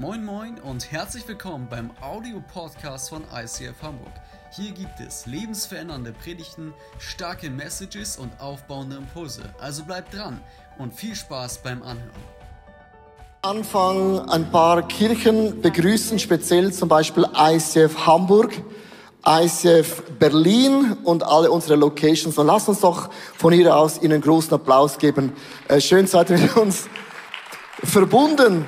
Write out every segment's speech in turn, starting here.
Moin Moin und herzlich willkommen beim Audio-Podcast von ICF Hamburg. Hier gibt es lebensverändernde Predigten, starke Messages und aufbauende Impulse. Also bleibt dran und viel Spaß beim Anhören. Anfang ein paar Kirchen begrüßen, speziell zum Beispiel ICF Hamburg, ICF Berlin und alle unsere Locations. Und lasst uns doch von hier aus Ihnen einen großen Applaus geben. Äh, schön seid ihr mit uns verbunden.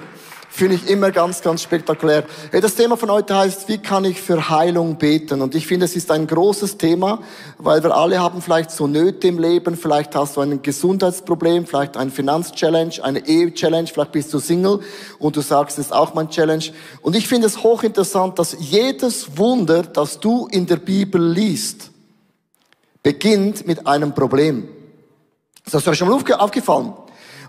Finde ich immer ganz, ganz spektakulär. Das Thema von heute heißt, wie kann ich für Heilung beten? Und ich finde, es ist ein großes Thema, weil wir alle haben vielleicht so Nöte im Leben. Vielleicht hast du ein Gesundheitsproblem, vielleicht ein Finanzchallenge, eine Ehe-Challenge, vielleicht bist du Single und du sagst, das ist auch mein Challenge. Und ich finde es hochinteressant, dass jedes Wunder, das du in der Bibel liest, beginnt mit einem Problem. Das ist euch schon mal aufgefallen.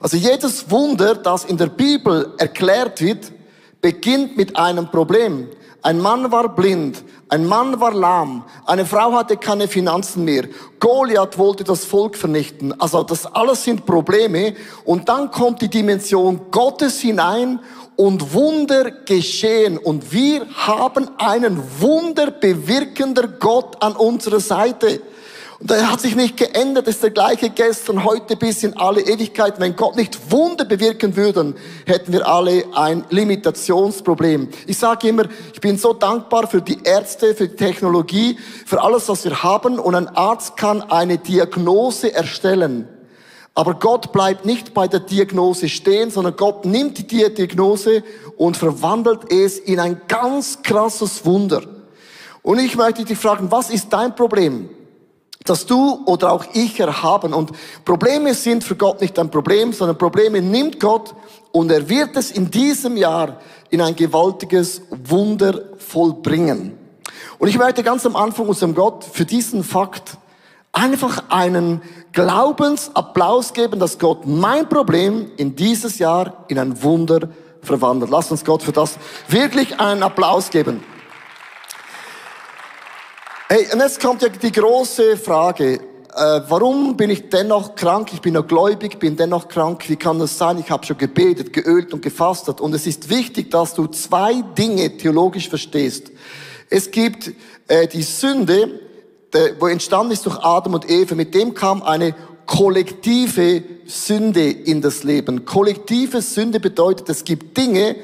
Also jedes Wunder, das in der Bibel erklärt wird, beginnt mit einem Problem. Ein Mann war blind, ein Mann war lahm, eine Frau hatte keine Finanzen mehr, Goliath wollte das Volk vernichten. Also das alles sind Probleme und dann kommt die Dimension Gottes hinein und Wunder geschehen und wir haben einen wunderbewirkender Gott an unserer Seite. Und er hat sich nicht geändert, ist der gleiche gestern, heute bis in alle Ewigkeit. Wenn Gott nicht Wunder bewirken würde, hätten wir alle ein Limitationsproblem. Ich sage immer, ich bin so dankbar für die Ärzte, für die Technologie, für alles, was wir haben. Und ein Arzt kann eine Diagnose erstellen. Aber Gott bleibt nicht bei der Diagnose stehen, sondern Gott nimmt die Diagnose und verwandelt es in ein ganz krasses Wunder. Und ich möchte dich fragen, was ist dein Problem? Dass du oder auch ich erhaben. Und Probleme sind für Gott nicht ein Problem, sondern Probleme nimmt Gott und er wird es in diesem Jahr in ein gewaltiges Wunder vollbringen. Und ich möchte ganz am Anfang unserem Gott für diesen Fakt einfach einen Glaubensapplaus geben, dass Gott mein Problem in dieses Jahr in ein Wunder verwandelt. Lass uns Gott für das wirklich einen Applaus geben. Hey, und jetzt kommt ja die große Frage. Äh, warum bin ich dennoch krank? Ich bin noch gläubig, bin dennoch krank. Wie kann das sein? Ich habe schon gebetet, geölt und gefastet. Und es ist wichtig, dass du zwei Dinge theologisch verstehst. Es gibt äh, die Sünde, der, wo entstanden ist durch Adam und Eva. Mit dem kam eine kollektive Sünde in das Leben. Kollektive Sünde bedeutet, es gibt Dinge,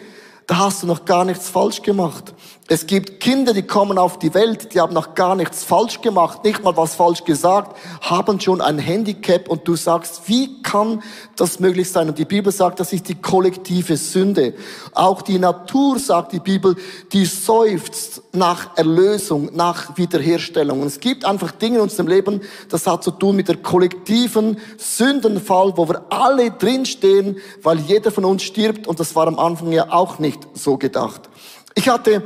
da hast du noch gar nichts falsch gemacht. Es gibt Kinder, die kommen auf die Welt, die haben noch gar nichts falsch gemacht, nicht mal was falsch gesagt, haben schon ein Handicap und du sagst, wie kann das möglich sein? Und die Bibel sagt, das ist die kollektive Sünde. Auch die Natur, sagt die Bibel, die seufzt nach Erlösung, nach Wiederherstellung. Und es gibt einfach Dinge in unserem Leben, das hat zu tun mit der kollektiven Sündenfall, wo wir alle drinstehen, weil jeder von uns stirbt und das war am Anfang ja auch nicht so gedacht. Ich hatte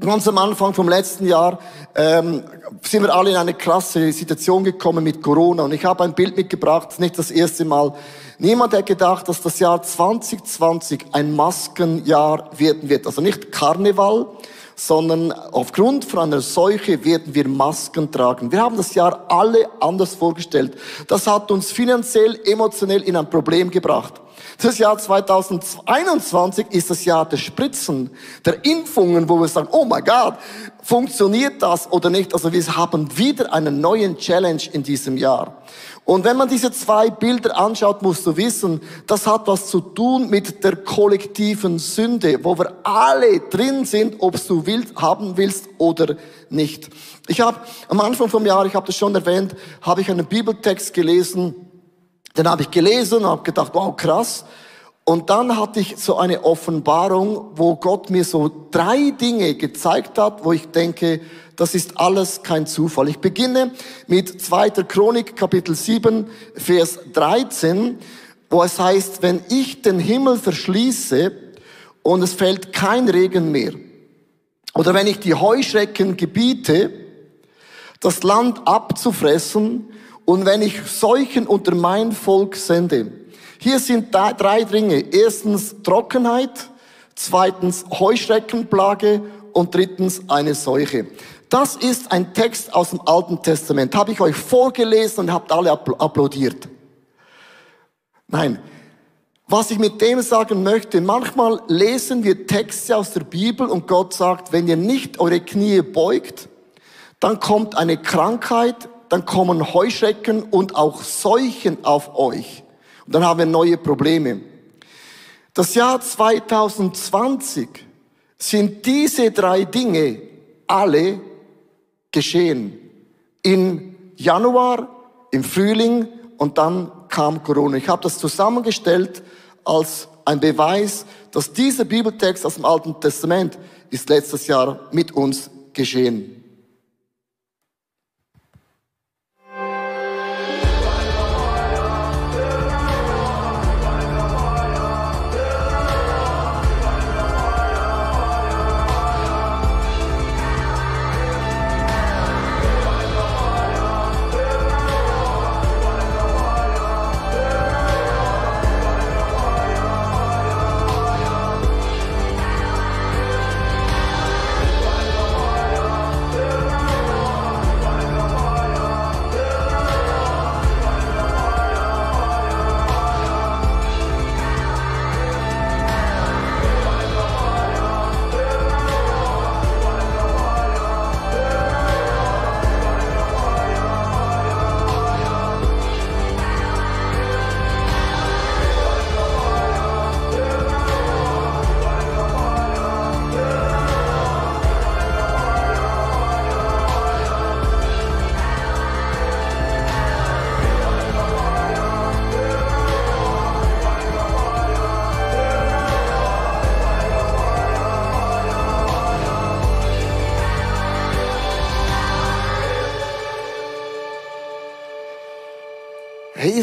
Ganz am Anfang vom letzten Jahr ähm, sind wir alle in eine krasse Situation gekommen mit Corona. Und ich habe ein Bild mitgebracht, nicht das erste Mal. Niemand hat gedacht, dass das Jahr 2020 ein Maskenjahr werden wird. Also nicht Karneval, sondern aufgrund von einer Seuche werden wir Masken tragen. Wir haben das Jahr alle anders vorgestellt. Das hat uns finanziell, emotionell in ein Problem gebracht. Das Jahr 2021 ist das Jahr der Spritzen, der Impfungen, wo wir sagen, oh mein Gott, funktioniert das oder nicht? Also wir haben wieder einen neuen Challenge in diesem Jahr. Und wenn man diese zwei Bilder anschaut, musst du wissen, das hat was zu tun mit der kollektiven Sünde, wo wir alle drin sind, ob du willst, haben willst oder nicht. Ich habe am Anfang vom Jahr, ich habe das schon erwähnt, habe ich einen Bibeltext gelesen, den habe ich gelesen und habe gedacht, wow, krass. Und dann hatte ich so eine Offenbarung, wo Gott mir so drei Dinge gezeigt hat, wo ich denke, das ist alles kein Zufall. Ich beginne mit 2. Chronik, Kapitel 7, Vers 13, wo es heißt, wenn ich den Himmel verschließe und es fällt kein Regen mehr, oder wenn ich die Heuschrecken gebiete, das Land abzufressen und wenn ich Seuchen unter mein Volk sende. Hier sind drei Dinge. Erstens Trockenheit, zweitens Heuschreckenplage und drittens eine Seuche. Das ist ein Text aus dem Alten Testament. Habe ich euch vorgelesen und habt alle applaudiert. Nein. Was ich mit dem sagen möchte, manchmal lesen wir Texte aus der Bibel und Gott sagt, wenn ihr nicht eure Knie beugt, dann kommt eine Krankheit, dann kommen Heuschrecken und auch Seuchen auf euch. Und dann haben wir neue Probleme. Das Jahr 2020 sind diese drei Dinge alle geschehen. In Januar, im Frühling und dann kam Corona. Ich habe das zusammengestellt als ein Beweis, dass dieser Bibeltext aus dem Alten Testament ist letztes Jahr mit uns geschehen.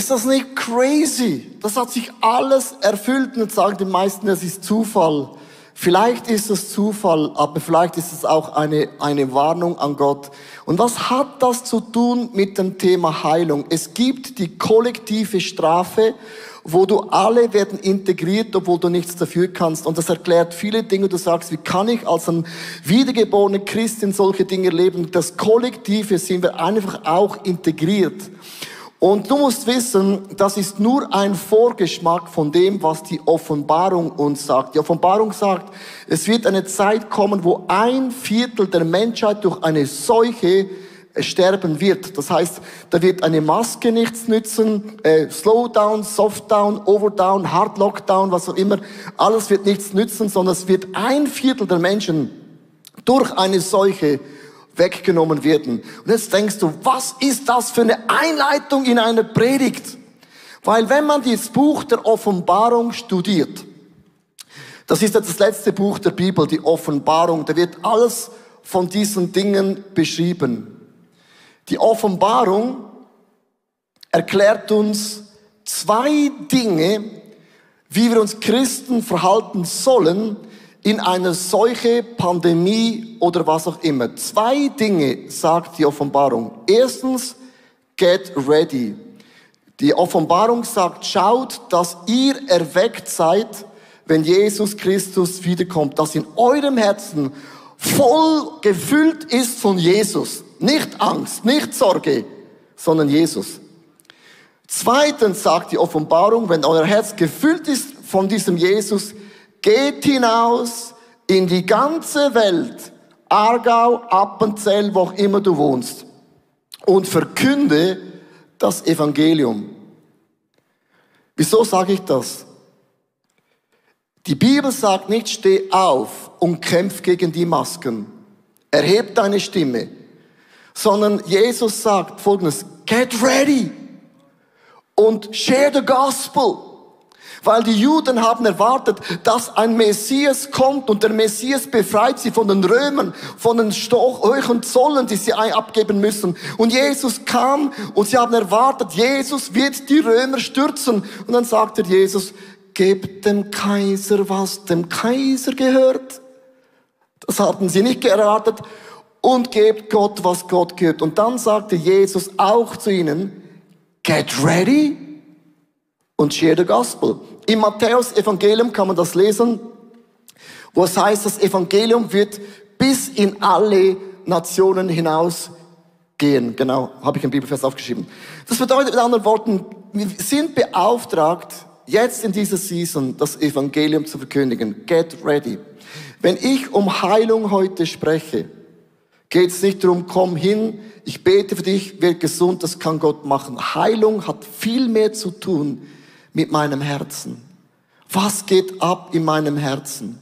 Ist das nicht crazy? Das hat sich alles erfüllt und sagen die meisten, es ist Zufall. Vielleicht ist es Zufall, aber vielleicht ist es auch eine, eine Warnung an Gott. Und was hat das zu tun mit dem Thema Heilung? Es gibt die kollektive Strafe, wo du alle werden integriert, obwohl du nichts dafür kannst. Und das erklärt viele Dinge. Du sagst, wie kann ich als ein wiedergeborener Christ in solche Dinge leben? Das Kollektive sind wir einfach auch integriert. Und du musst wissen, das ist nur ein Vorgeschmack von dem, was die Offenbarung uns sagt. Die Offenbarung sagt, es wird eine Zeit kommen, wo ein Viertel der Menschheit durch eine Seuche äh, sterben wird. Das heißt, da wird eine Maske nichts nützen, äh, Slowdown, Softdown, Overdown, Hard Lockdown, was auch immer, alles wird nichts nützen, sondern es wird ein Viertel der Menschen durch eine Seuche weggenommen werden. Und jetzt denkst du, was ist das für eine Einleitung in eine Predigt? Weil wenn man das Buch der Offenbarung studiert, das ist jetzt das letzte Buch der Bibel, die Offenbarung, da wird alles von diesen Dingen beschrieben. Die Offenbarung erklärt uns zwei Dinge, wie wir uns Christen verhalten sollen, in einer Seuche, Pandemie oder was auch immer. Zwei Dinge sagt die Offenbarung. Erstens, get ready. Die Offenbarung sagt, schaut, dass ihr erweckt seid, wenn Jesus Christus wiederkommt, dass in eurem Herzen voll gefüllt ist von Jesus. Nicht Angst, nicht Sorge, sondern Jesus. Zweitens sagt die Offenbarung, wenn euer Herz gefüllt ist von diesem Jesus, Geht hinaus in die ganze Welt, Aargau, Appenzell, wo auch immer du wohnst, und verkünde das Evangelium. Wieso sage ich das? Die Bibel sagt nicht, steh auf und kämpf gegen die Masken. Erheb deine Stimme. Sondern Jesus sagt folgendes, get ready und share the gospel. Weil die Juden haben erwartet, dass ein Messias kommt und der Messias befreit sie von den Römern, von den hohen Zollen, die sie abgeben müssen. Und Jesus kam und sie haben erwartet, Jesus wird die Römer stürzen. Und dann sagte Jesus, gebt dem Kaiser, was dem Kaiser gehört. Das hatten sie nicht erwartet. Und gebt Gott, was Gott gehört. Und dann sagte Jesus auch zu ihnen, get ready und share the gospel. Im Matthäus Evangelium kann man das lesen, wo es heißt, das Evangelium wird bis in alle Nationen hinaus gehen. Genau, habe ich im Bibelfest aufgeschrieben. Das bedeutet mit anderen Worten, wir sind beauftragt, jetzt in dieser Season das Evangelium zu verkündigen. Get ready. Wenn ich um Heilung heute spreche, geht es nicht darum, komm hin, ich bete für dich, wird gesund, das kann Gott machen. Heilung hat viel mehr zu tun mit meinem Herzen. Was geht ab in meinem Herzen?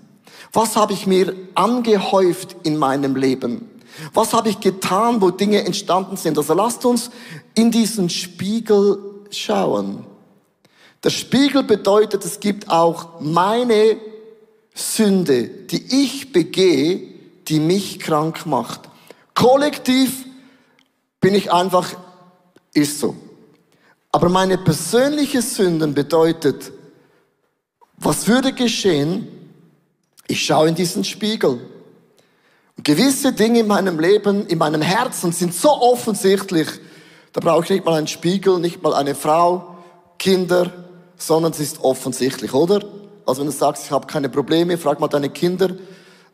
Was habe ich mir angehäuft in meinem Leben? Was habe ich getan, wo Dinge entstanden sind? Also lasst uns in diesen Spiegel schauen. Der Spiegel bedeutet, es gibt auch meine Sünde, die ich begehe, die mich krank macht. Kollektiv bin ich einfach, ist so. Aber meine persönliche Sünden bedeutet, was würde geschehen? Ich schaue in diesen Spiegel. gewisse Dinge in meinem Leben, in meinem Herzen sind so offensichtlich, da brauche ich nicht mal einen Spiegel, nicht mal eine Frau, Kinder, sondern es ist offensichtlich, oder? Also wenn du sagst, ich habe keine Probleme, frag mal deine Kinder,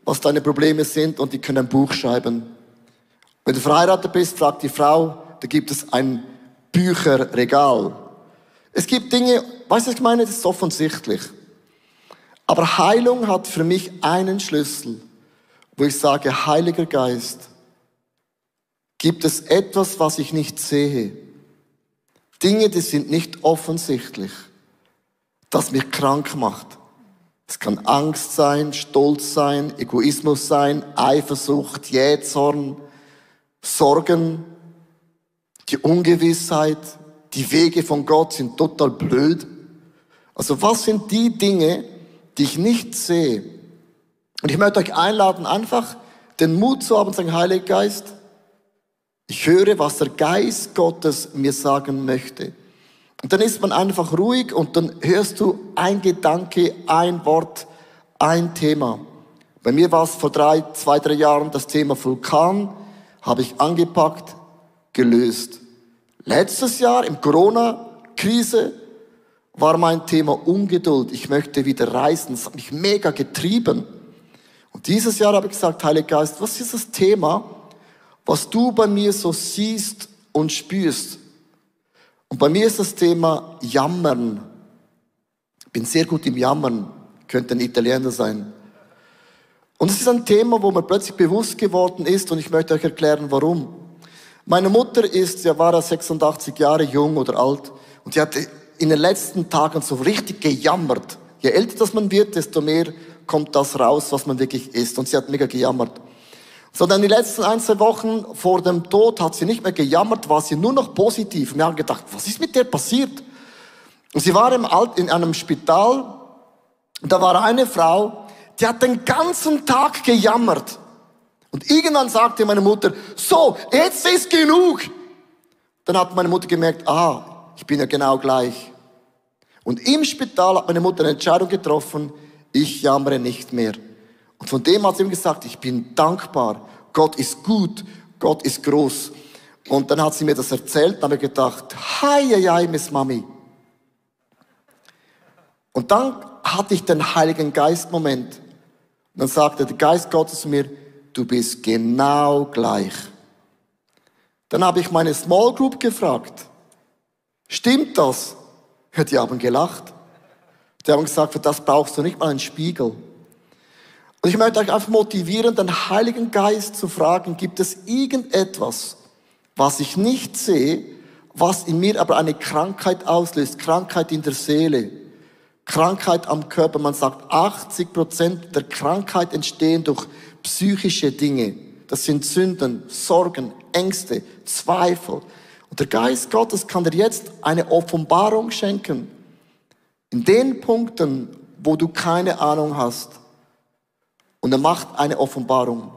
was deine Probleme sind und die können ein Buch schreiben. Wenn du verheiratet bist, frag die Frau, da gibt es ein Bücherregal. Es gibt Dinge, weißt du, was ich meine? Das ist offensichtlich. Aber Heilung hat für mich einen Schlüssel, wo ich sage, Heiliger Geist, gibt es etwas, was ich nicht sehe? Dinge, die sind nicht offensichtlich das mich krank macht. Es kann Angst sein, Stolz sein, Egoismus sein, Eifersucht, Jähzorn, Sorgen, die Ungewissheit, die Wege von Gott sind total blöd. Also was sind die Dinge, die ich nicht sehe? Und ich möchte euch einladen, einfach den Mut zu haben sagen, Heiliger Geist, ich höre, was der Geist Gottes mir sagen möchte. Und dann ist man einfach ruhig und dann hörst du ein Gedanke, ein Wort, ein Thema. Bei mir war es vor drei, zwei, drei Jahren das Thema Vulkan, habe ich angepackt, gelöst. Letztes Jahr im Corona-Krise war mein Thema Ungeduld. Ich möchte wieder reisen. Das hat mich mega getrieben. Und dieses Jahr habe ich gesagt, Heiliger Geist, was ist das Thema, was du bei mir so siehst und spürst? Und bei mir ist das Thema Jammern. Ich bin sehr gut im Jammern, könnte ein Italiener sein. Und es ist ein Thema, wo mir plötzlich bewusst geworden ist und ich möchte euch erklären, warum. Meine Mutter ist, ja war 86 Jahre jung oder alt und die hatte in den letzten Tagen so richtig gejammert. Je älter das man wird, desto mehr kommt das raus, was man wirklich ist. Und sie hat mega gejammert sondern die letzten ein, zwei Wochen vor dem Tod hat sie nicht mehr gejammert, war sie nur noch positiv. wir haben gedacht, was ist mit der passiert? Und sie war im Alt, in einem Spital, und da war eine Frau, die hat den ganzen Tag gejammert. Und irgendwann sagte meine Mutter, so, jetzt ist genug. Dann hat meine Mutter gemerkt, ah, ich bin ja genau gleich. Und im Spital hat meine Mutter eine Entscheidung getroffen, ich jammere nicht mehr. Und von dem hat sie ihm gesagt, ich bin dankbar. Gott ist gut. Gott ist groß. Und dann hat sie mir das erzählt, dann habe ich gedacht, hi, hi, hi, Miss Mami. Und dann hatte ich den Heiligen Geist Moment. Und dann sagte der Geist Gottes zu mir, du bist genau gleich. Dann habe ich meine Small Group gefragt, stimmt das? Die haben gelacht. Die haben gesagt, für das brauchst du nicht mal einen Spiegel. Und ich möchte euch einfach motivieren, den Heiligen Geist zu fragen, gibt es irgendetwas, was ich nicht sehe, was in mir aber eine Krankheit auslöst, Krankheit in der Seele, Krankheit am Körper. Man sagt, 80 Prozent der Krankheit entstehen durch psychische Dinge. Das sind Sünden, Sorgen, Ängste, Zweifel. Und der Geist Gottes kann dir jetzt eine Offenbarung schenken. In den Punkten, wo du keine Ahnung hast, und er macht eine Offenbarung.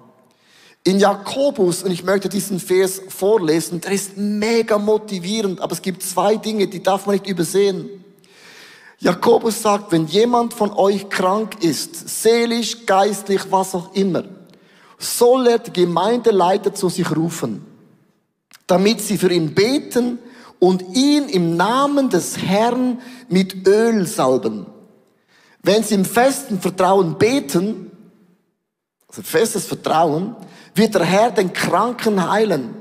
In Jakobus, und ich möchte diesen Vers vorlesen, der ist mega motivierend, aber es gibt zwei Dinge, die darf man nicht übersehen. Jakobus sagt, wenn jemand von euch krank ist, seelisch, geistlich, was auch immer, soll er die Gemeindeleiter zu sich rufen, damit sie für ihn beten und ihn im Namen des Herrn mit Öl salben. Wenn sie im festen Vertrauen beten, also festes Vertrauen, wird der Herr den Kranken heilen.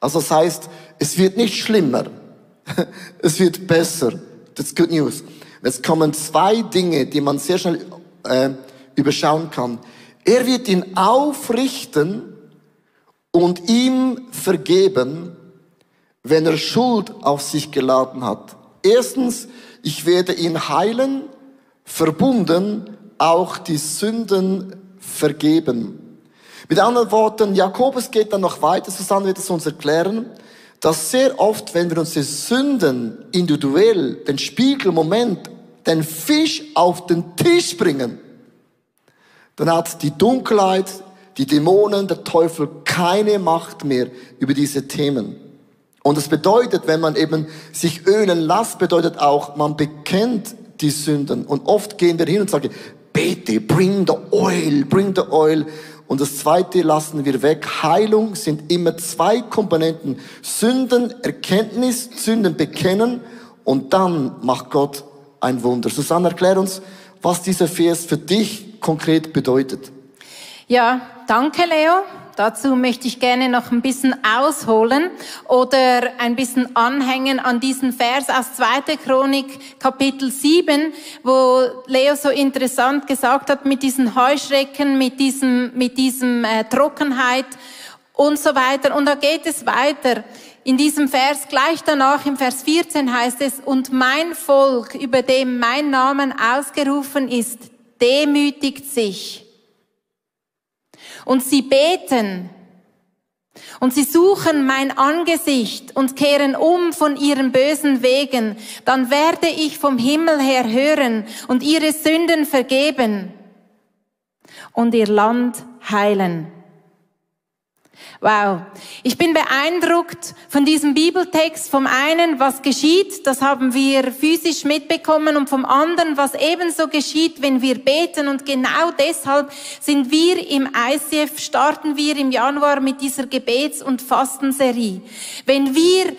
Also das heißt, es wird nicht schlimmer, es wird besser. Das ist good news. Jetzt kommen zwei Dinge, die man sehr schnell äh, überschauen kann. Er wird ihn aufrichten und ihm vergeben, wenn er Schuld auf sich geladen hat. Erstens, ich werde ihn heilen, verbunden auch die Sünden vergeben. Mit anderen Worten, Jakobus geht dann noch weiter, Susanne wird es uns erklären, dass sehr oft, wenn wir unsere Sünden individuell, den Spiegelmoment, den Fisch auf den Tisch bringen, dann hat die Dunkelheit, die Dämonen, der Teufel keine Macht mehr über diese Themen. Und das bedeutet, wenn man eben sich ölen lässt, bedeutet auch, man bekennt die Sünden. Und oft gehen wir hin und sagen, bete, bring the oil, bring the oil. Und das zweite lassen wir weg. Heilung sind immer zwei Komponenten. Sünden, Erkenntnis, Sünden bekennen und dann macht Gott ein Wunder. Susanne, erklär uns, was dieser Vers für dich konkret bedeutet. Ja, danke Leo. Dazu möchte ich gerne noch ein bisschen ausholen oder ein bisschen anhängen an diesen Vers aus 2. Chronik Kapitel 7, wo Leo so interessant gesagt hat mit diesen Heuschrecken, mit diesem, mit diesem äh, Trockenheit und so weiter. Und da geht es weiter. In diesem Vers gleich danach, im Vers 14 heißt es, und mein Volk, über dem mein Namen ausgerufen ist, demütigt sich und sie beten und sie suchen mein Angesicht und kehren um von ihren bösen Wegen, dann werde ich vom Himmel her hören und ihre Sünden vergeben und ihr Land heilen. Wow. Ich bin beeindruckt von diesem Bibeltext. Vom einen, was geschieht, das haben wir physisch mitbekommen und vom anderen, was ebenso geschieht, wenn wir beten. Und genau deshalb sind wir im ICF, starten wir im Januar mit dieser Gebets- und Fastenserie. Wenn wir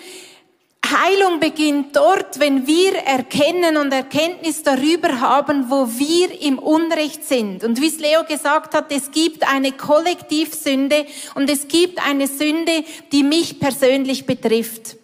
Heilung beginnt dort, wenn wir erkennen und Erkenntnis darüber haben, wo wir im Unrecht sind. Und wie es Leo gesagt hat, es gibt eine Kollektivsünde und es gibt eine Sünde, die mich persönlich betrifft.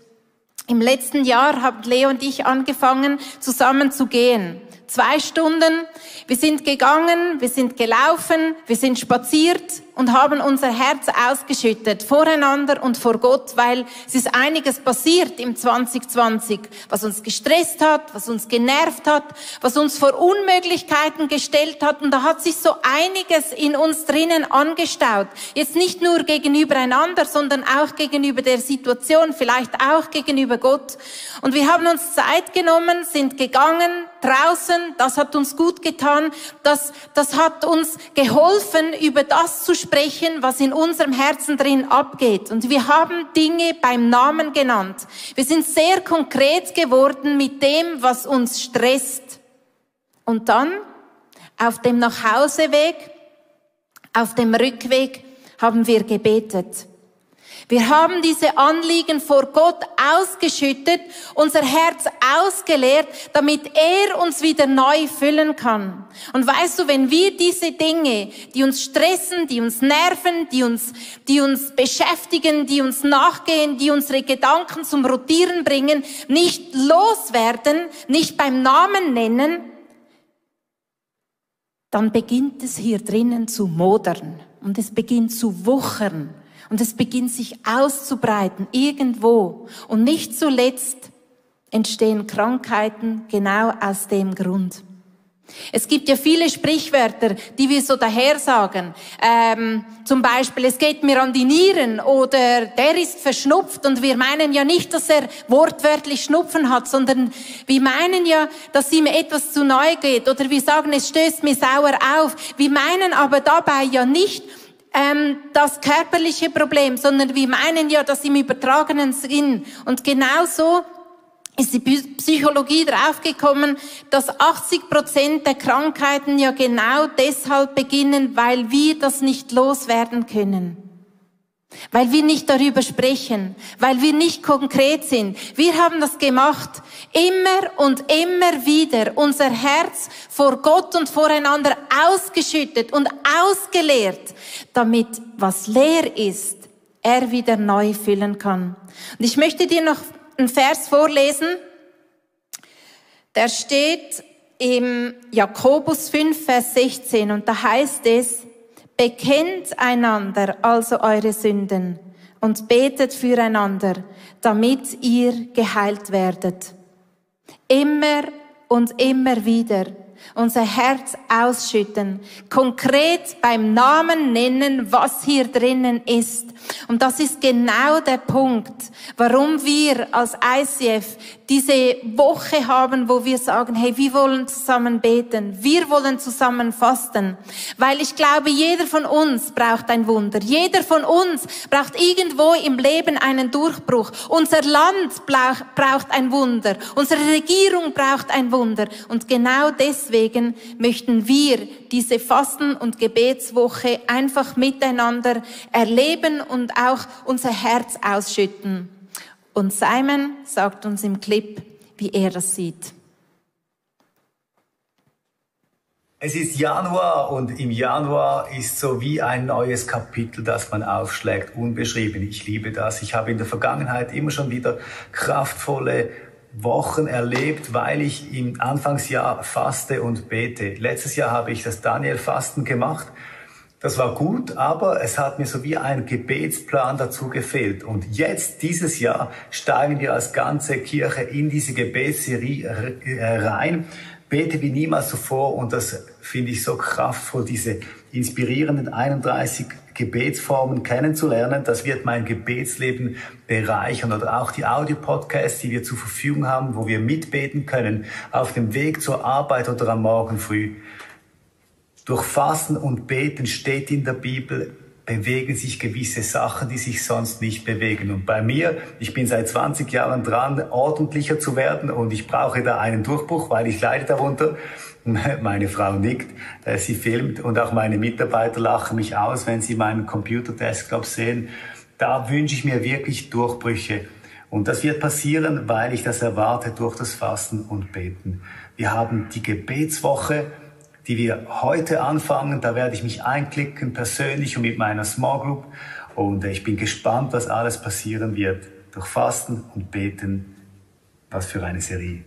Im letzten Jahr haben Leo und ich angefangen, zusammen zu gehen. Zwei Stunden. Wir sind gegangen, wir sind gelaufen, wir sind spaziert und haben unser Herz ausgeschüttet voreinander und vor Gott, weil es ist einiges passiert im 2020, was uns gestresst hat, was uns genervt hat, was uns vor Unmöglichkeiten gestellt hat und da hat sich so einiges in uns drinnen angestaut. Jetzt nicht nur gegenüber einander, sondern auch gegenüber der Situation, vielleicht auch gegenüber Gott. Und wir haben uns Zeit genommen, sind gegangen, draußen, das hat uns gut getan, das, das hat uns geholfen, über das zu sprechen, sprechen, was in unserem Herzen drin abgeht. Und wir haben Dinge beim Namen genannt. Wir sind sehr konkret geworden mit dem, was uns stresst. Und dann, auf dem Nachhauseweg, auf dem Rückweg, haben wir gebetet. Wir haben diese Anliegen vor Gott ausgeschüttet, unser Herz ausgeleert, damit er uns wieder neu füllen kann. Und weißt du, wenn wir diese Dinge, die uns stressen, die uns nerven, die uns, die uns beschäftigen, die uns nachgehen, die unsere Gedanken zum Rotieren bringen, nicht loswerden, nicht beim Namen nennen, dann beginnt es hier drinnen zu modern und es beginnt zu wuchern und es beginnt sich auszubreiten irgendwo. Und nicht zuletzt entstehen Krankheiten genau aus dem Grund. Es gibt ja viele Sprichwörter, die wir so daher sagen. Ähm, zum Beispiel, es geht mir an die Nieren oder der ist verschnupft und wir meinen ja nicht, dass er wortwörtlich Schnupfen hat, sondern wir meinen ja, dass ihm etwas zu neu geht oder wir sagen, es stößt mir sauer auf. Wir meinen aber dabei ja nicht, ähm, das körperliche Problem, sondern wir meinen ja das im übertragenen Sinn. Und genauso ist die Psychologie draufgekommen, dass 80 Prozent der Krankheiten ja genau deshalb beginnen, weil wir das nicht loswerden können. Weil wir nicht darüber sprechen, weil wir nicht konkret sind. Wir haben das gemacht, immer und immer wieder unser Herz vor Gott und voreinander ausgeschüttet und ausgeleert, damit was leer ist, er wieder neu füllen kann. Und ich möchte dir noch einen Vers vorlesen. Der steht im Jakobus 5, Vers 16 und da heißt es, bekennt einander also eure Sünden und betet füreinander, damit ihr geheilt werdet. Immer und immer wieder unser Herz ausschütten, konkret beim Namen nennen, was hier drinnen ist. Und das ist genau der Punkt, warum wir als ICF diese Woche haben, wo wir sagen, hey, wir wollen zusammen beten, wir wollen zusammen fasten, weil ich glaube, jeder von uns braucht ein Wunder, jeder von uns braucht irgendwo im Leben einen Durchbruch. Unser Land braucht ein Wunder, unsere Regierung braucht ein Wunder. Und genau deswegen möchten wir diese Fasten- und Gebetswoche einfach miteinander erleben und auch unser Herz ausschütten. Und Simon sagt uns im Clip, wie er das sieht. Es ist Januar und im Januar ist so wie ein neues Kapitel, das man aufschlägt, unbeschrieben. Ich liebe das. Ich habe in der Vergangenheit immer schon wieder kraftvolle Wochen erlebt, weil ich im Anfangsjahr faste und bete. Letztes Jahr habe ich das Daniel-Fasten gemacht das war gut, aber es hat mir so wie ein Gebetsplan dazu gefehlt. Und jetzt, dieses Jahr, steigen wir als ganze Kirche in diese Gebetsserie rein. Bete wie niemals zuvor und das finde ich so kraftvoll, diese inspirierenden 31 Gebetsformen kennenzulernen. Das wird mein Gebetsleben bereichern oder auch die Audio-Podcasts, die wir zur Verfügung haben, wo wir mitbeten können auf dem Weg zur Arbeit oder am Morgen früh. Durch Fasten und Beten steht in der Bibel, bewegen sich gewisse Sachen, die sich sonst nicht bewegen. Und bei mir, ich bin seit 20 Jahren dran, ordentlicher zu werden und ich brauche da einen Durchbruch, weil ich leide darunter. Meine Frau nickt, sie filmt und auch meine Mitarbeiter lachen mich aus, wenn sie meinen Computer-Desktop sehen. Da wünsche ich mir wirklich Durchbrüche. Und das wird passieren, weil ich das erwarte durch das Fasten und Beten. Wir haben die Gebetswoche die wir heute anfangen. Da werde ich mich einklicken, persönlich und mit meiner Small Group. Und ich bin gespannt, was alles passieren wird. Durch Fasten und Beten. Was für eine Serie.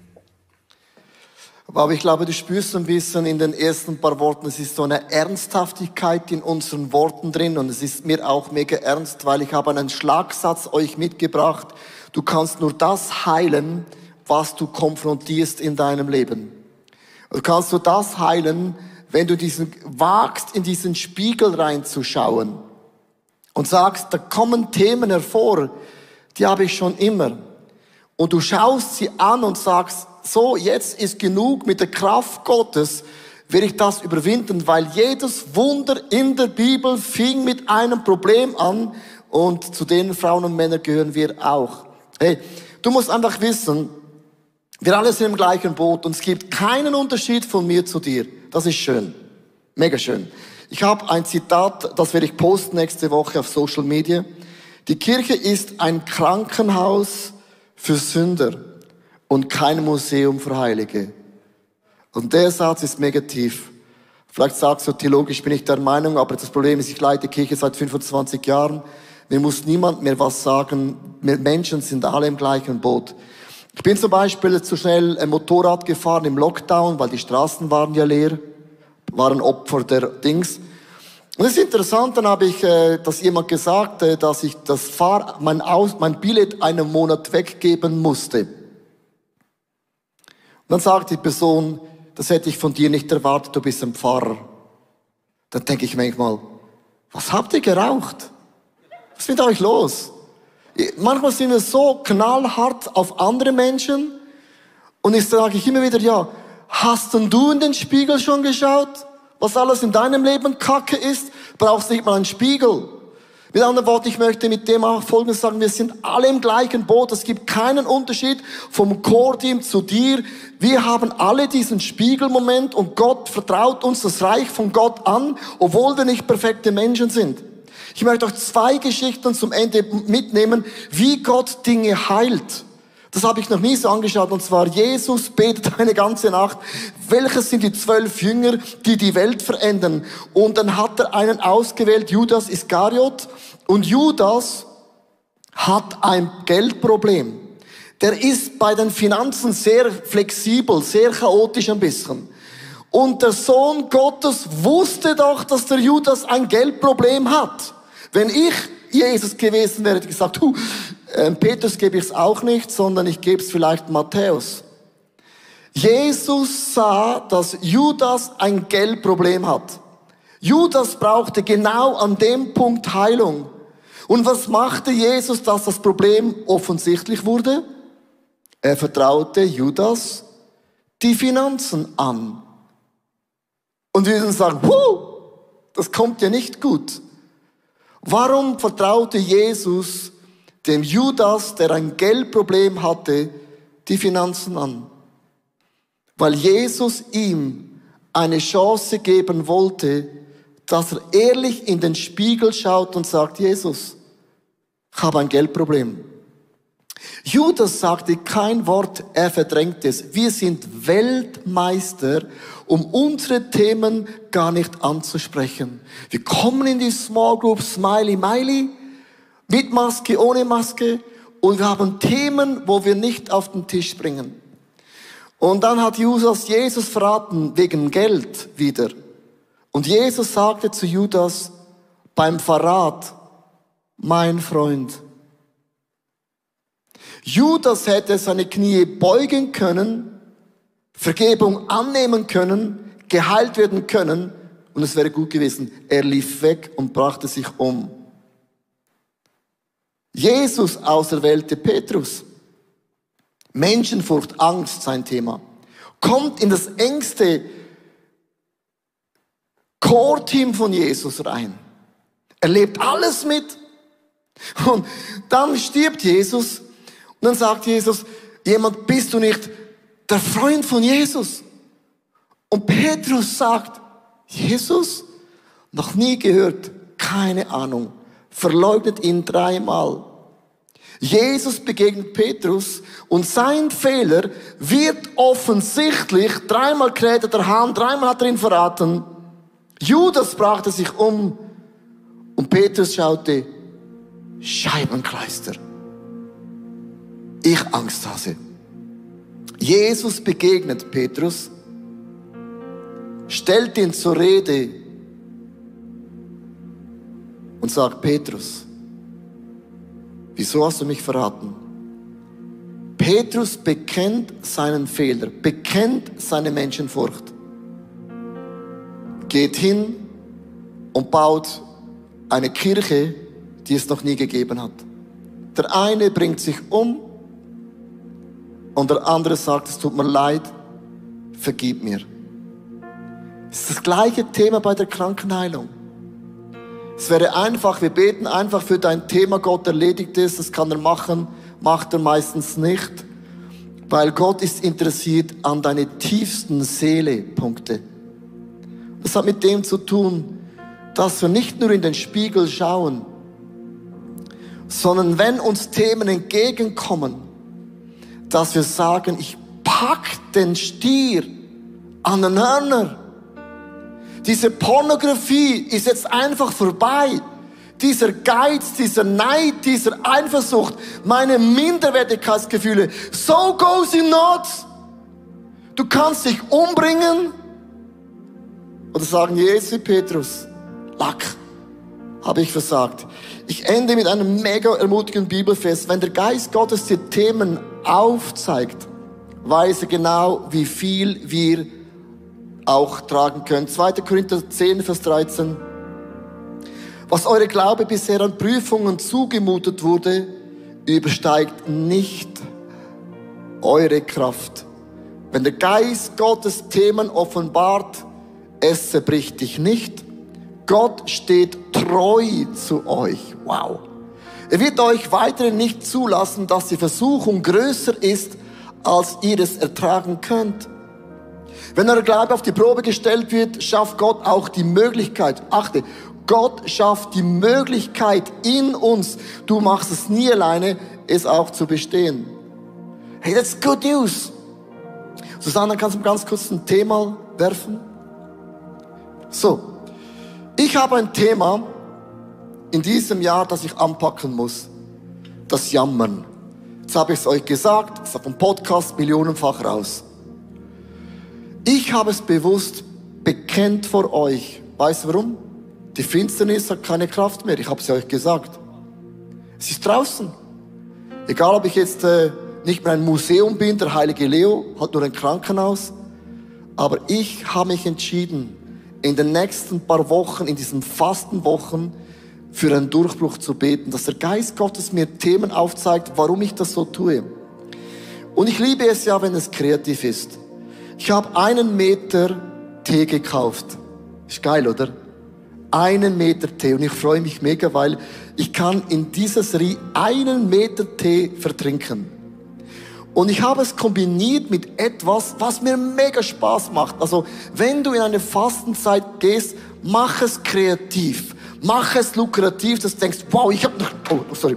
Aber ich glaube, du spürst ein bisschen in den ersten paar Worten, es ist so eine Ernsthaftigkeit in unseren Worten drin und es ist mir auch mega ernst, weil ich habe einen Schlagsatz euch mitgebracht. Du kannst nur das heilen, was du konfrontierst in deinem Leben. Du kannst du das heilen, wenn du diesen wagst, in diesen Spiegel reinzuschauen und sagst, da kommen Themen hervor, die habe ich schon immer. Und du schaust sie an und sagst, so, jetzt ist genug mit der Kraft Gottes, will ich das überwinden, weil jedes Wunder in der Bibel fing mit einem Problem an und zu den Frauen und Männern gehören wir auch. Hey, du musst einfach wissen, wir alle sind im gleichen Boot und es gibt keinen Unterschied von mir zu dir. Das ist schön. Mega schön. Ich habe ein Zitat, das werde ich posten nächste Woche auf Social Media. Die Kirche ist ein Krankenhaus für Sünder und kein Museum für Heilige. Und der Satz ist mega tief. Vielleicht sagst du, theologisch bin ich der Meinung, aber das Problem ist, ich leite Kirche seit 25 Jahren. Mir muss niemand mehr was sagen. Wir Menschen sind alle im gleichen Boot. Ich bin zum Beispiel zu schnell ein Motorrad gefahren im Lockdown, weil die Straßen waren ja leer, waren Opfer der Dings. Und es ist interessant, dann habe ich äh, dass jemand gesagt, äh, dass ich das Fahr mein, Aus mein Billett einen Monat weggeben musste. Und dann sagt die Person, das hätte ich von dir nicht erwartet, du bist ein Pfarrer. Dann denke ich manchmal, was habt ihr geraucht? Was ist mit euch los? Manchmal sind wir so knallhart auf andere Menschen und ich sage ich immer wieder, ja, hast denn du in den Spiegel schon geschaut? Was alles in deinem Leben Kacke ist? Brauchst nicht mal einen Spiegel. Mit anderen Worten, ich möchte mit dem auch Folgendes sagen, wir sind alle im gleichen Boot. Es gibt keinen Unterschied vom Core-Team zu dir. Wir haben alle diesen Spiegelmoment und Gott vertraut uns das Reich von Gott an, obwohl wir nicht perfekte Menschen sind. Ich möchte euch zwei Geschichten zum Ende mitnehmen, wie Gott Dinge heilt. Das habe ich noch nie so angeschaut. Und zwar, Jesus betet eine ganze Nacht. Welches sind die zwölf Jünger, die die Welt verändern? Und dann hat er einen ausgewählt, Judas Iskariot. Und Judas hat ein Geldproblem. der ist bei den Finanzen sehr flexibel, sehr chaotisch ein bisschen. Und der Sohn Gottes wusste doch, dass der Judas ein Geldproblem hat. Wenn ich Jesus gewesen wäre, hätte ich gesagt, hu, äh, Petrus gebe ich es auch nicht, sondern ich gebe es vielleicht Matthäus. Jesus sah, dass Judas ein Geldproblem hat. Judas brauchte genau an dem Punkt Heilung. Und was machte Jesus, dass das Problem offensichtlich wurde? Er vertraute Judas die Finanzen an. Und wir sagen, Huh, das kommt ja nicht gut. Warum vertraute Jesus dem Judas, der ein Geldproblem hatte, die Finanzen an? Weil Jesus ihm eine Chance geben wollte, dass er ehrlich in den Spiegel schaut und sagt, Jesus, ich habe ein Geldproblem. Judas sagte kein Wort, er verdrängt es. Wir sind Weltmeister, um unsere Themen gar nicht anzusprechen. Wir kommen in die Small Group Smiley Miley, mit Maske, ohne Maske, und wir haben Themen, wo wir nicht auf den Tisch bringen. Und dann hat Judas Jesus verraten wegen Geld wieder. Und Jesus sagte zu Judas beim Verrat, mein Freund. Judas hätte seine Knie beugen können, Vergebung annehmen können, geheilt werden können und es wäre gut gewesen. Er lief weg und brachte sich um. Jesus auserwählte Petrus. Menschenfurcht, Angst sein Thema. Kommt in das engste Core-Team von Jesus rein. Er lebt alles mit. Und dann stirbt Jesus dann sagt Jesus, jemand bist du nicht der Freund von Jesus. Und Petrus sagt, Jesus, noch nie gehört, keine Ahnung, verleugnet ihn dreimal. Jesus begegnet Petrus und sein Fehler wird offensichtlich, dreimal kräht er der Hahn, dreimal hat er ihn verraten. Judas brachte sich um und Petrus schaute, Scheibenkleister. Ich Angsthase. Jesus begegnet Petrus, stellt ihn zur Rede und sagt, Petrus, wieso hast du mich verraten? Petrus bekennt seinen Fehler, bekennt seine Menschenfurcht, geht hin und baut eine Kirche, die es noch nie gegeben hat. Der eine bringt sich um und der andere sagt, es tut mir leid, vergib mir. Es ist das gleiche Thema bei der Krankenheilung. Es wäre einfach, wir beten einfach für dein Thema, Gott erledigt ist, das kann er machen, macht er meistens nicht, weil Gott ist interessiert an deine tiefsten Seele-Punkte. Das hat mit dem zu tun, dass wir nicht nur in den Spiegel schauen, sondern wenn uns Themen entgegenkommen, dass wir sagen, ich pack den Stier an den Hörner. Diese Pornografie ist jetzt einfach vorbei. Dieser Geiz, dieser Neid, dieser Eifersucht, meine Minderwertigkeitsgefühle. So goes it not. Du kannst dich umbringen. Oder sagen Jesus Petrus, Lack, habe ich versagt. Ich ende mit einem mega ermutigenden Bibelfest. Wenn der Geist Gottes dir Themen aufzeigt, weiß er genau, wie viel wir auch tragen können. 2. Korinther 10, Vers 13. Was eure Glaube bisher an Prüfungen zugemutet wurde, übersteigt nicht eure Kraft. Wenn der Geist Gottes Themen offenbart, es zerbricht dich nicht. Gott steht treu zu euch. Wow. Er wird euch weiterhin nicht zulassen, dass die Versuchung größer ist, als ihr es ertragen könnt. Wenn euer Glaube auf die Probe gestellt wird, schafft Gott auch die Möglichkeit, achte, Gott schafft die Möglichkeit in uns, du machst es nie alleine, es auch zu bestehen. Hey, that's good news. Susanne, kannst du ganz kurz ein Thema werfen? So, ich habe ein Thema in diesem Jahr, das ich anpacken muss. Das Jammern. Jetzt habe ich es euch gesagt, es ist auf dem Podcast millionenfach raus. Ich habe es bewusst bekennt vor euch. Weißt du warum? Die Finsternis hat keine Kraft mehr. Ich habe es euch gesagt. Es ist draußen. Egal, ob ich jetzt äh, nicht mehr ein Museum bin, der heilige Leo hat nur ein Krankenhaus. Aber ich habe mich entschieden, in den nächsten paar Wochen, in diesen Fastenwochen, für einen Durchbruch zu beten, dass der Geist Gottes mir Themen aufzeigt, warum ich das so tue. Und ich liebe es ja, wenn es kreativ ist. Ich habe einen Meter Tee gekauft. Ist geil, oder? Einen Meter Tee. Und ich freue mich mega, weil ich kann in dieser Serie einen Meter Tee vertrinken. Und ich habe es kombiniert mit etwas, was mir mega Spaß macht. Also, wenn du in eine Fastenzeit gehst, mach es kreativ. Mach es lukrativ, dass du denkst, wow, ich habe noch, oh, sorry.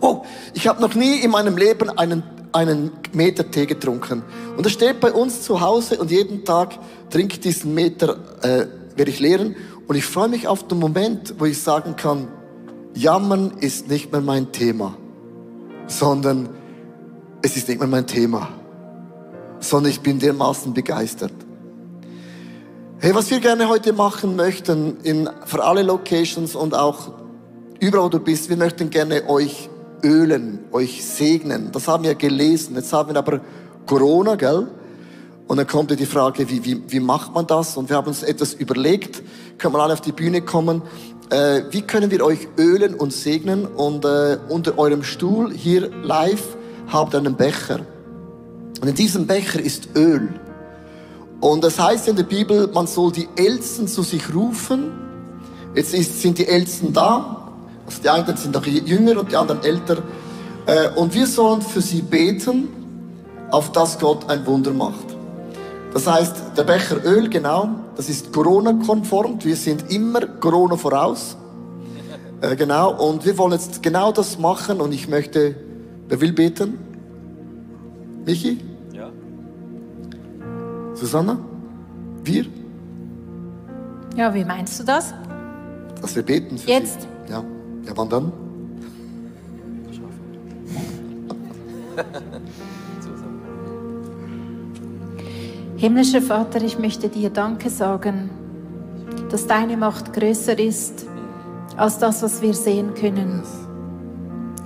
Oh, ich habe noch nie in meinem Leben einen, einen Meter Tee getrunken. Und das steht bei uns zu Hause und jeden Tag trinke ich diesen Meter, äh, werde ich leeren. Und ich freue mich auf den Moment, wo ich sagen kann, Jammern ist nicht mehr mein Thema, sondern es ist nicht mehr mein Thema, sondern ich bin dermaßen begeistert. Hey, was wir gerne heute machen möchten, in, für alle Locations und auch überall, wo du bist, wir möchten gerne euch ölen, euch segnen. Das haben wir gelesen. Jetzt haben wir aber Corona, gell? Und dann kommt ja die Frage, wie, wie, wie macht man das? Und wir haben uns etwas überlegt. Können wir alle auf die Bühne kommen? Äh, wie können wir euch ölen und segnen? Und äh, unter eurem Stuhl hier live habt ihr einen Becher. Und in diesem Becher ist Öl. Und das heißt in der Bibel, man soll die Ältesten zu sich rufen. Jetzt ist, sind die Ältesten da. Also die einen sind noch jünger und die anderen älter. Äh, und wir sollen für sie beten, auf dass Gott ein Wunder macht. Das heißt, der Becher Öl, genau, das ist Corona-konform. Wir sind immer Corona voraus. Äh, genau, und wir wollen jetzt genau das machen und ich möchte, wer will beten? Michi? Susanna? Wir? Ja, wie meinst du das? Dass wir beten für Jetzt? Sie. Ja. Ja, wann dann? Himmlischer Vater, ich möchte dir Danke sagen, dass deine Macht größer ist als das, was wir sehen können.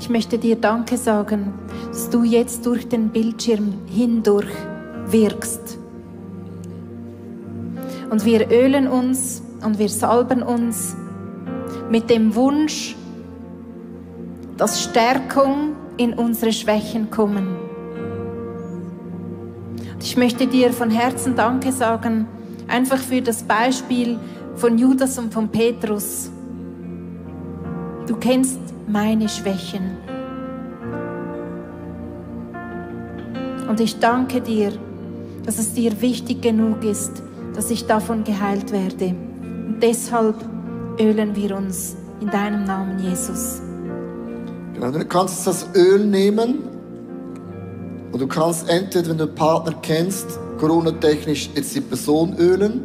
Ich möchte dir Danke sagen, dass du jetzt durch den Bildschirm hindurch wirkst. Und wir ölen uns und wir salben uns mit dem Wunsch, dass Stärkung in unsere Schwächen kommen. Ich möchte dir von Herzen Danke sagen, einfach für das Beispiel von Judas und von Petrus. Du kennst meine Schwächen. Und ich danke dir, dass es dir wichtig genug ist, dass ich davon geheilt werde. Und deshalb ölen wir uns in deinem Namen, Jesus. Genau, du kannst das Öl nehmen und du kannst entweder, wenn du einen Partner kennst, Corona-technisch jetzt die Person ölen.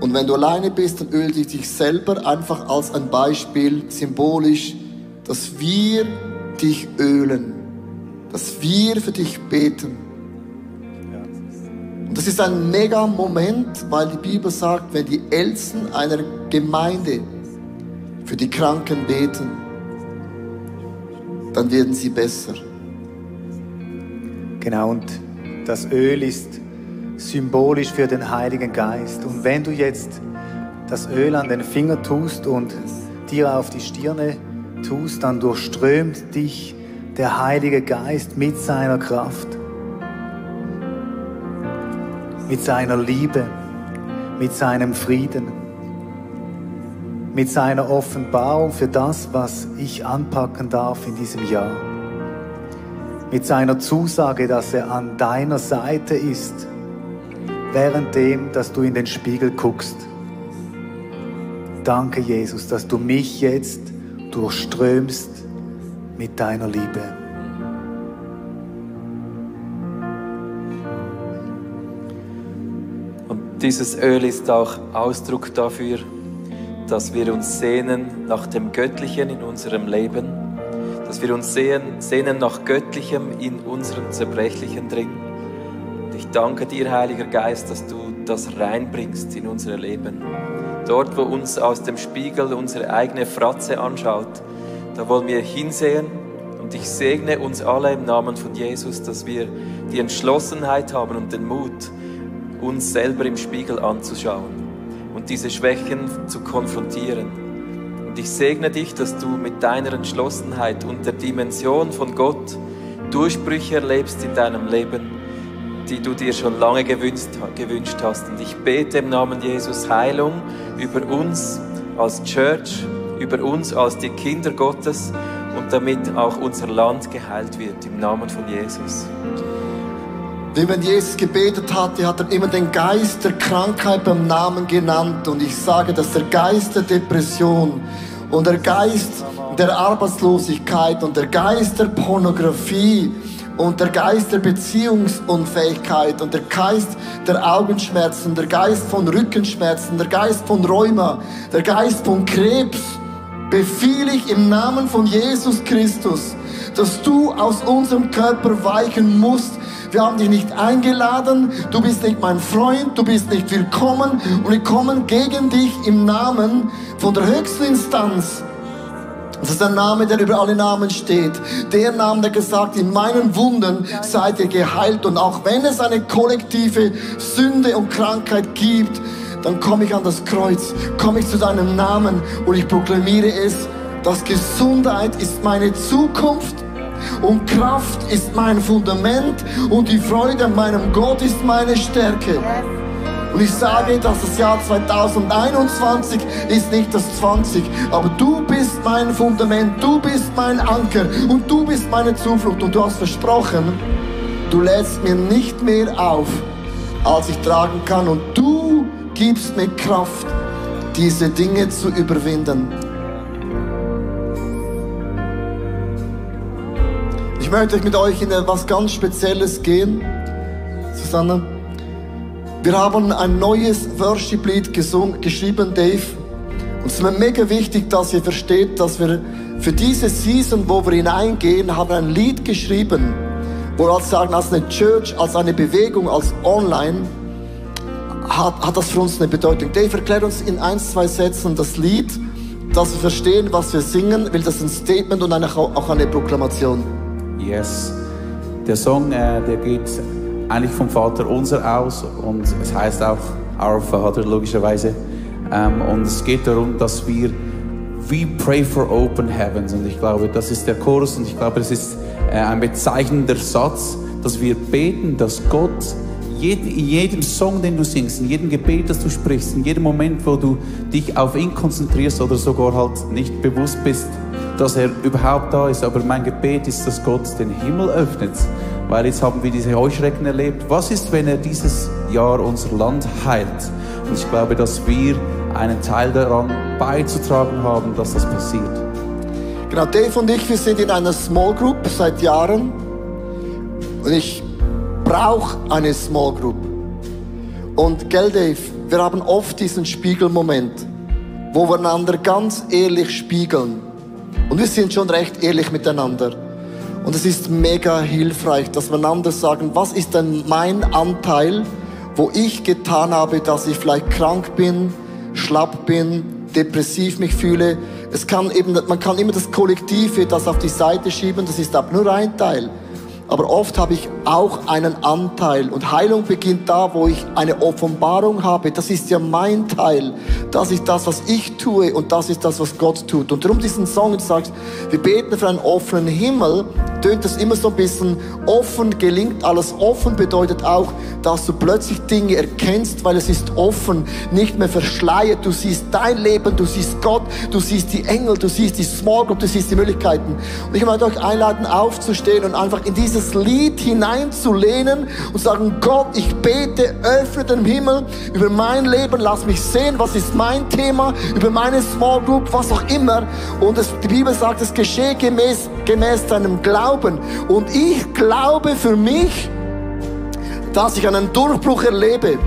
Und wenn du alleine bist, dann öl dich selber einfach als ein Beispiel, symbolisch, dass wir dich ölen, dass wir für dich beten. Und das ist ein mega Moment, weil die Bibel sagt, wenn die Ältesten einer Gemeinde für die Kranken beten, dann werden sie besser. Genau, und das Öl ist symbolisch für den Heiligen Geist. Und wenn du jetzt das Öl an den Finger tust und dir auf die Stirne tust, dann durchströmt dich der Heilige Geist mit seiner Kraft mit seiner Liebe, mit seinem Frieden, mit seiner Offenbarung für das, was ich anpacken darf in diesem Jahr, mit seiner Zusage, dass er an deiner Seite ist, währenddem, dass du in den Spiegel guckst. Danke, Jesus, dass du mich jetzt durchströmst mit deiner Liebe. Dieses Öl ist auch Ausdruck dafür, dass wir uns sehnen nach dem Göttlichen in unserem Leben, dass wir uns sehen, sehnen nach Göttlichem in unserem Zerbrechlichen drin. Und ich danke dir, Heiliger Geist, dass du das reinbringst in unser Leben. Dort, wo uns aus dem Spiegel unsere eigene Fratze anschaut, da wollen wir hinsehen und ich segne uns alle im Namen von Jesus, dass wir die Entschlossenheit haben und den Mut, uns selber im Spiegel anzuschauen und diese Schwächen zu konfrontieren. Und ich segne dich, dass du mit deiner Entschlossenheit und der Dimension von Gott Durchbrüche erlebst in deinem Leben, die du dir schon lange gewünscht, gewünscht hast. Und ich bete im Namen Jesus Heilung über uns als Church, über uns als die Kinder Gottes und damit auch unser Land geheilt wird im Namen von Jesus. Wie wenn Jesus gebetet hatte, hat er immer den Geist der Krankheit beim Namen genannt. Und ich sage, dass der Geist der Depression und der Geist der Arbeitslosigkeit und der Geist der Pornografie und der Geist der Beziehungsunfähigkeit und der Geist der Augenschmerzen, der Geist von Rückenschmerzen, der Geist von Rheuma, der Geist von Krebs, befehle ich im Namen von Jesus Christus, dass du aus unserem Körper weichen musst. Wir haben dich nicht eingeladen, du bist nicht mein Freund, du bist nicht willkommen und wir kommen gegen dich im Namen von der höchsten Instanz. Das ist der Name, der über alle Namen steht. Der Name, der gesagt, in meinen Wunden seid ihr geheilt. Und auch wenn es eine kollektive Sünde und Krankheit gibt, dann komme ich an das Kreuz, komme ich zu deinem Namen und ich proklamiere es, dass Gesundheit ist meine Zukunft und Kraft ist mein Fundament und die Freude an meinem Gott ist meine Stärke. Und ich sage, dass das Jahr 2021 ist nicht das 20, aber du bist mein Fundament, du bist mein Anker und du bist meine Zuflucht und du hast versprochen, du lädst mir nicht mehr auf, als ich tragen kann und du gibst mir Kraft, diese Dinge zu überwinden. Möchte mit euch in etwas ganz Spezielles gehen. Susanne. Wir haben ein neues Worship-Lied geschrieben, Dave. Und es ist mir mega wichtig, dass ihr versteht, dass wir für diese Season, wo wir hineingehen, haben ein Lied geschrieben, wo wir sagen, als eine Church, als eine Bewegung, als Online, hat, hat das für uns eine Bedeutung. Dave, erklärt uns in ein, zwei Sätzen das Lied, dass wir verstehen, was wir singen, weil das ist ein Statement und eine, auch eine Proklamation. Yes. Der Song, äh, der geht eigentlich vom Vater unser aus und es heißt auch Our Father logischerweise. Ähm, und es geht darum, dass wir We pray for open heavens und ich glaube, das ist der Chorus und ich glaube, das ist äh, ein bezeichnender Satz, dass wir beten, dass Gott in jedem Song, den du singst, in jedem Gebet, das du sprichst, in jedem Moment, wo du dich auf ihn konzentrierst oder sogar halt nicht bewusst bist, dass er überhaupt da ist. Aber mein Gebet ist, dass Gott den Himmel öffnet weil jetzt haben wir diese Heuschrecken erlebt. Was ist, wenn er dieses Jahr unser Land heilt? Und ich glaube, dass wir einen Teil daran beizutragen haben, dass das passiert. Genau, Dave und ich, wir sind in einer Small Group seit Jahren. Und ich brauche eine Small Group. Und gell, Dave, wir haben oft diesen Spiegelmoment, wo wir einander ganz ehrlich spiegeln. Und wir sind schon recht ehrlich miteinander. Und es ist mega hilfreich, dass wir einander sagen, was ist denn mein Anteil, wo ich getan habe, dass ich vielleicht krank bin, schlapp bin, depressiv mich fühle. Es kann eben, man kann immer das Kollektive, das auf die Seite schieben, das ist aber nur ein Teil. Aber oft habe ich auch einen Anteil. Und Heilung beginnt da, wo ich eine Offenbarung habe. Das ist ja mein Teil. Das ist das, was ich tue und das ist das, was Gott tut. Und darum diesen Song, du sagst, wir beten für einen offenen Himmel, tönt das immer so ein bisschen offen, gelingt alles. Offen bedeutet auch, dass du plötzlich Dinge erkennst, weil es ist offen, nicht mehr verschleiert. Du siehst dein Leben, du siehst Gott, du siehst die Engel, du siehst die Small Group, du siehst die Möglichkeiten. Und ich möchte euch einladen, aufzustehen und einfach in dieses dieses Lied hineinzulehnen und sagen, Gott, ich bete, öffne den Himmel über mein Leben, lass mich sehen, was ist mein Thema, über meine Small Group, was auch immer. Und es, die Bibel sagt, es geschehe gemäß, gemäß deinem Glauben. Und ich glaube für mich, dass ich einen Durchbruch erlebe.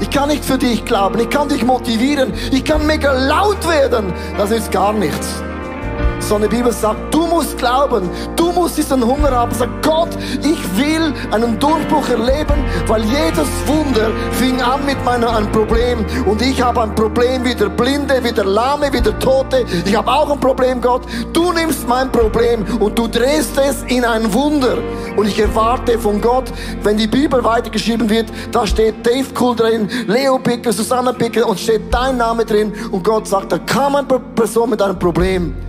Ich kann nicht für dich glauben, ich kann dich motivieren, ich kann mega laut werden. Das ist gar nichts. Sondern die Bibel sagt, du musst glauben. Du musst diesen Hunger haben. Sag Gott, ich will einen Durchbruch erleben, weil jedes Wunder fing an mit meinem ein Problem. Und ich habe ein Problem wie der Blinde, wie der Lahme, wie der Tote. Ich habe auch ein Problem, Gott. Du nimmst mein Problem und du drehst es in ein Wunder. Und ich erwarte von Gott, wenn die Bibel weitergeschrieben wird, da steht Dave Cool drin, Leo Pickel, Susanna Pickel und steht dein Name drin. Und Gott sagt, da kam eine Person mit einem Problem.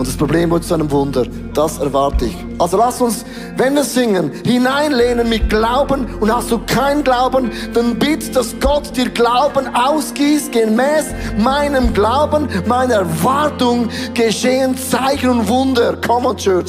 Und das Problem wird zu einem Wunder. Das erwarte ich. Also lass uns, wenn wir singen, hineinlehnen mit Glauben. Und hast du keinen Glauben, dann bitte, dass Gott dir Glauben ausgießt, gemäß meinem Glauben, meiner Erwartung geschehen Zeichen und Wunder. Come on, Church.